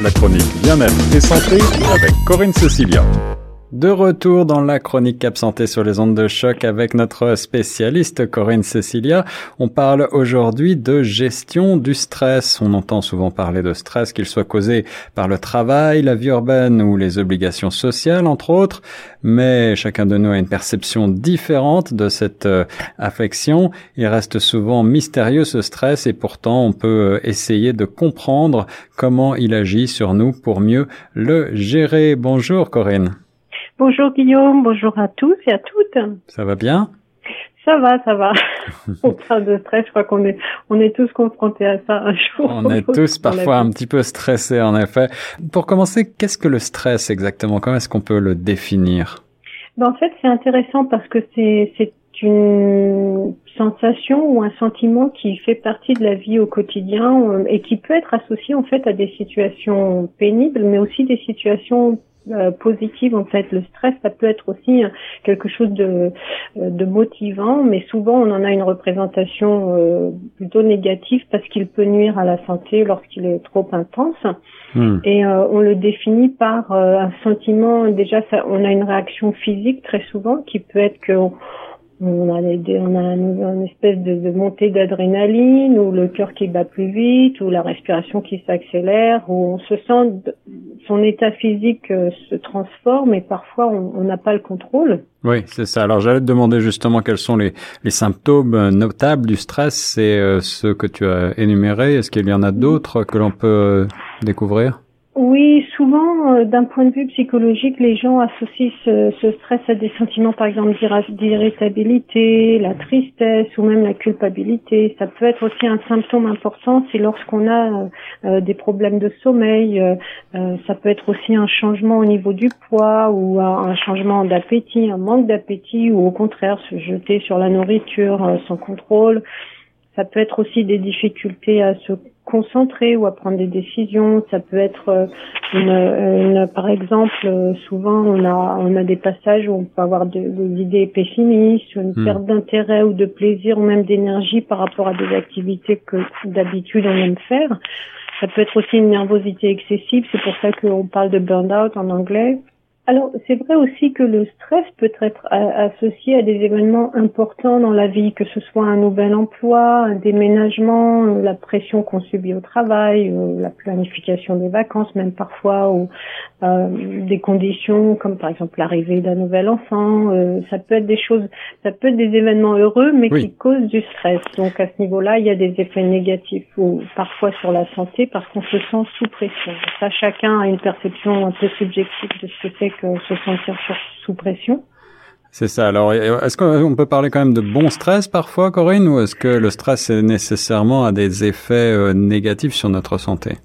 La chronique bien-être et santé avec Corinne Cecilia. De retour dans la chronique Cap Santé sur les ondes de choc avec notre spécialiste Corinne Cecilia. On parle aujourd'hui de gestion du stress. On entend souvent parler de stress, qu'il soit causé par le travail, la vie urbaine ou les obligations sociales, entre autres. Mais chacun de nous a une perception différente de cette euh, affection. Il reste souvent mystérieux ce stress et pourtant on peut euh, essayer de comprendre comment il agit sur nous pour mieux le gérer. Bonjour Corinne. Bonjour Guillaume, bonjour à tous et à toutes. Ça va bien? Ça va, ça va. on parle de stress, je crois qu'on est, on est tous confrontés à ça un jour. On est tous parfois un petit peu stressés, en effet. Pour commencer, qu'est-ce que le stress exactement? Comment est-ce qu'on peut le définir? Ben, En fait, c'est intéressant parce que c'est, c'est une sensation ou un sentiment qui fait partie de la vie au quotidien euh, et qui peut être associé en fait à des situations pénibles, mais aussi des situations euh, positive en fait. Le stress, ça peut être aussi quelque chose de, euh, de motivant, mais souvent on en a une représentation euh, plutôt négative parce qu'il peut nuire à la santé lorsqu'il est trop intense. Hmm. Et on le définit par un sentiment. Déjà, ça, on a une réaction physique très souvent qui peut être que on a, on a une, espèce de, montée d'adrénaline, ou le cœur qui bat plus vite, ou la respiration qui s'accélère, où on se sent, son état physique euh, se transforme et parfois on n'a pas le contrôle. Oui, c'est ça. Alors j'allais te demander justement quels sont les, symptômes notables du stress. C'est euh, ceux que tu as énumérés. Est-ce qu'il y en a d'autres que l'on peut euh, découvrir? Oui, souvent, euh, d'un point de vue psychologique, les gens associent ce, ce stress à des sentiments, par exemple, d'irritabilité, la tristesse ou même la culpabilité. Ça peut être aussi un symptôme important, c'est lorsqu'on a euh, euh, des problèmes de sommeil. ça peut être aussi un changement au niveau du poids ou un changement d'appétit, un manque d'appétit ou au contraire se jeter sur la nourriture sans contrôle. Ça peut être aussi des difficultés à se concentrer ou à prendre des décisions. Ça peut être euh, une, une, par exemple, euh, souvent on a on a des passages où on peut avoir des idées pessimistes, une hmm. perte d'intérêt ou de plaisir ou même d'énergie par rapport à des activités que d'habitude on aime faire. Ça peut être aussi une nervosité excessive, c'est pour ça qu'on parle de burn-out en anglais. Alors, c'est vrai aussi que le stress peut être associé à des événements importants dans la vie, que ce soit un nouvel emploi, un déménagement, euh, la pression qu'on subit au travail, euh, la planification des vacances, même parfois, ou euh, des conditions comme par exemple l'arrivée d'un nouvel enfant. ça peut être des choses, ça peut être des événements heureux, mais qui causent du stress. Donc à ce niveau-là, il y a des effets négatifs ou parfois sur la santé parce qu'on se sent sous pression. Ça, chacun a une perception un peu subjective de ce que c'est se sentir sous pression. C'est ça. Alors, est-ce qu'on peut parler quand même de bon stress parfois, Corinne, ou est-ce que le stress est nécessairement a des effets euh, négatifs sur notre santé?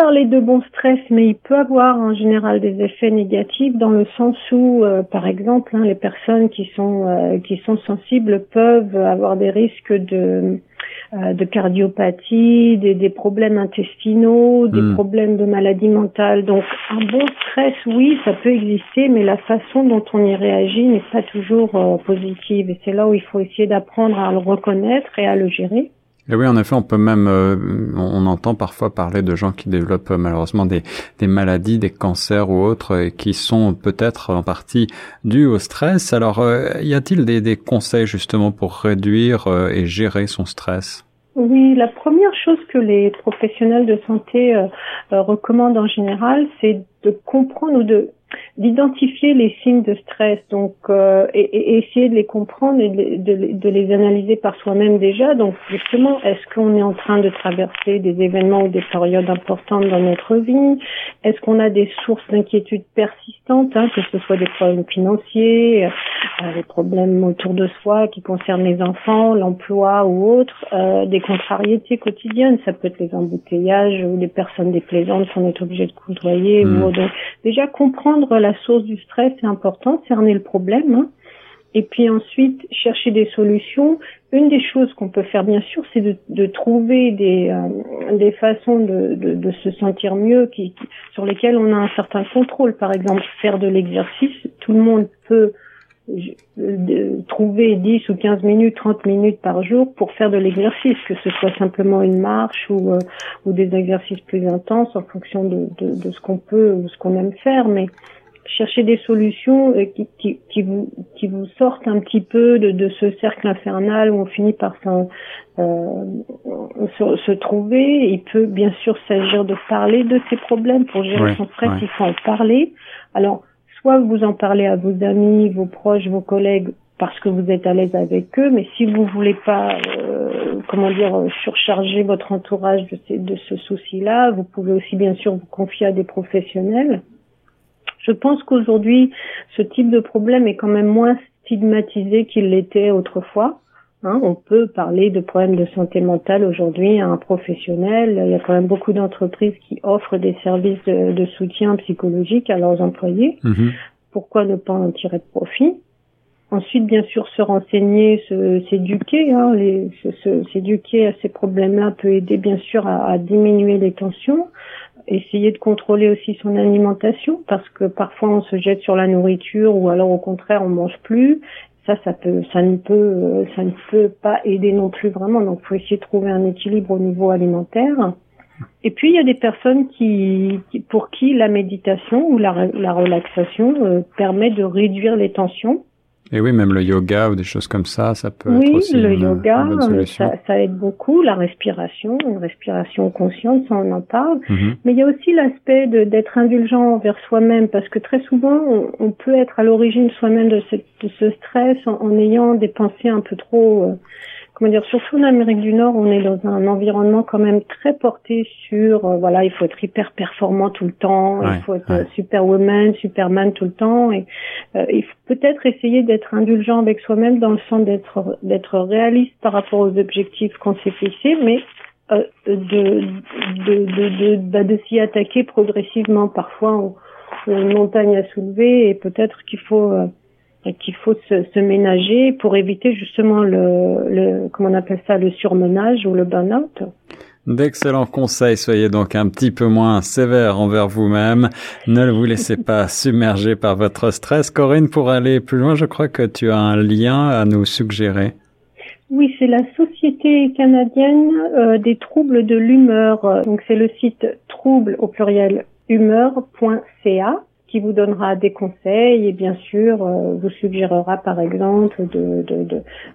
Parler de bon stress, mais il peut avoir en général des effets négatifs dans le sens où, euh, par exemple, hein, les personnes qui sont euh, qui sont sensibles peuvent avoir des risques de euh, de cardiopathie, des, des, problèmes intestinaux, des hmm. problèmes de maladie mentale. Donc un bon stress, oui, ça peut exister, mais la façon dont on y réagit n'est pas toujours positive. Et c'est là où il faut essayer d'apprendre à le reconnaître et à le gérer. Et oui, en effet, on peut même, euh, on entend parfois parler de gens qui développent euh, malheureusement des, des maladies, des cancers ou autres, et qui sont peut-être en partie dus au stress. Alors, euh, y a-t-il des, des, conseils justement pour réduire et gérer son stress? Oui, la première chose que les professionnels de santé recommandent en général, c'est de comprendre ou de d'identifier les signes de stress, donc euh, et, essayer de les comprendre et de, de, les analyser par soi-même déjà. Donc justement, est-ce qu'on est en train de traverser des événements ou des périodes importantes dans notre vie? Est-ce qu'on a des sources d'inquiétude persistantes, hein, que ce soit des problèmes financiers, euh, des problèmes autour de soi qui concernent les enfants, l'emploi ou autres, euh, des contrariétés quotidiennes, ça peut être les embouteillages ou les personnes déplaisantes qu'on est obligé de côtoyer. Mmh. Ou, donc, déjà comprendre la source du stress, c'est important, cerner le problème. Hein. Et puis ensuite, chercher des solutions. Une des choses qu'on peut faire, bien sûr, c'est de, trouver des, euh, des façons de, de, se sentir mieux qui, sur lesquelles on a un certain contrôle. Par exemple, faire de l'exercice. Tout le monde peut trouver 10 ou 15 minutes, 30 minutes par jour pour faire de l'exercice, que ce soit simplement une marche ou, ou des exercices plus intenses en fonction de, de, de ce qu'on peut ou ce qu'on aime faire. Mais chercher des solutions euh, qui, qui, qui, vous, qui vous sortent un petit peu de, de ce cercle infernal où on finit par euh, se, se, trouver. Il peut bien sûr s'agir de parler de ces problèmes. Pour gérer son stress, il faut en parler. Alors, soit vous en parlez à vos amis, vos proches, vos collègues, parce que vous êtes à l'aise avec eux, mais si vous voulez pas, euh, comment dire, surcharger votre entourage de, ces, de ce souci-là, vous pouvez aussi bien sûr vous confier à des professionnels. Je pense qu'aujourd'hui, ce type de problème est quand même moins stigmatisé qu'il l'était autrefois. Hein, on peut parler de problèmes de santé mentale aujourd'hui à un professionnel. Il y a quand même beaucoup d'entreprises qui offrent des services de, soutien psychologique à leurs employés. Mhm. Pourquoi ne pas en tirer de profit? Ensuite, bien sûr, se renseigner, s'éduquer, hein, s'éduquer à ces problèmes-là peut aider bien sûr à, à, diminuer les tensions essayer de contrôler aussi son alimentation parce que parfois on se jette sur la nourriture ou alors au contraire on mange plus. Ça ça peut ça ne peut ça ne peut pas aider non plus vraiment. Donc faut essayer de trouver un équilibre au niveau alimentaire. Et puis il y a des personnes qui, pour qui la méditation ou la, la relaxation euh, permet de réduire les tensions et oui, même le yoga ou des choses comme ça, ça peut être aussi le yoga, ça, ça, aide beaucoup. La respiration, une respiration consciente, ça on en parle. Mhm. Mais il y a aussi l'aspect d'être indulgent envers soi-même, parce que très souvent, on, peut être à l'origine soi-même de, de, ce stress en, en, ayant des pensées un peu trop euh, comment dire, surtout en Amérique du Nord, on est dans un environnement quand même très porté sur, euh, voilà, il faut être hyper performant tout le temps, il faut être superwoman, superman tout le temps, et euh, il faut peut-être essayer d'être indulgent avec soi-même dans le sens d'être d'être réaliste par rapport aux objectifs qu'on s'est fixés, mais euh, de de de de, bah, de s'y attaquer progressivement. Parfois, on, on a une montagne à soulever et peut-être qu'il faut qu'il faut se, se, ménager pour éviter justement le, le, comment on appelle ça, le surmenage ou le burn-out. D'excellents conseils, soyez donc un petit peu moins sévère envers vous-même. Ne vous laissez pas submerger par votre stress. Corinne, pour aller plus loin, je crois que tu as un lien à nous suggérer. Oui, c'est la Société canadienne euh, des troubles de l'humeur. Donc c'est le site trouble au pluriel humeur.ca qui vous donnera des conseils et bien sûr euh, vous suggérera par exemple de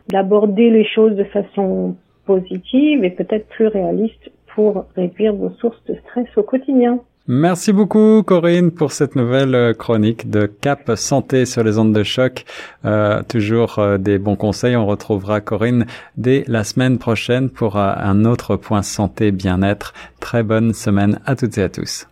d'aborder de, les choses de façon positive et peut-être plus réaliste pour réduire vos sources de stress au quotidien. Merci beaucoup Corinne pour cette nouvelle euh, chronique de Cap Santé sur les ondes de choc. Euh, toujours euh, des bons conseils. On retrouvera Corinne dès la semaine prochaine pour un autre point santé bien-être. Très bonne semaine à toutes et à tous.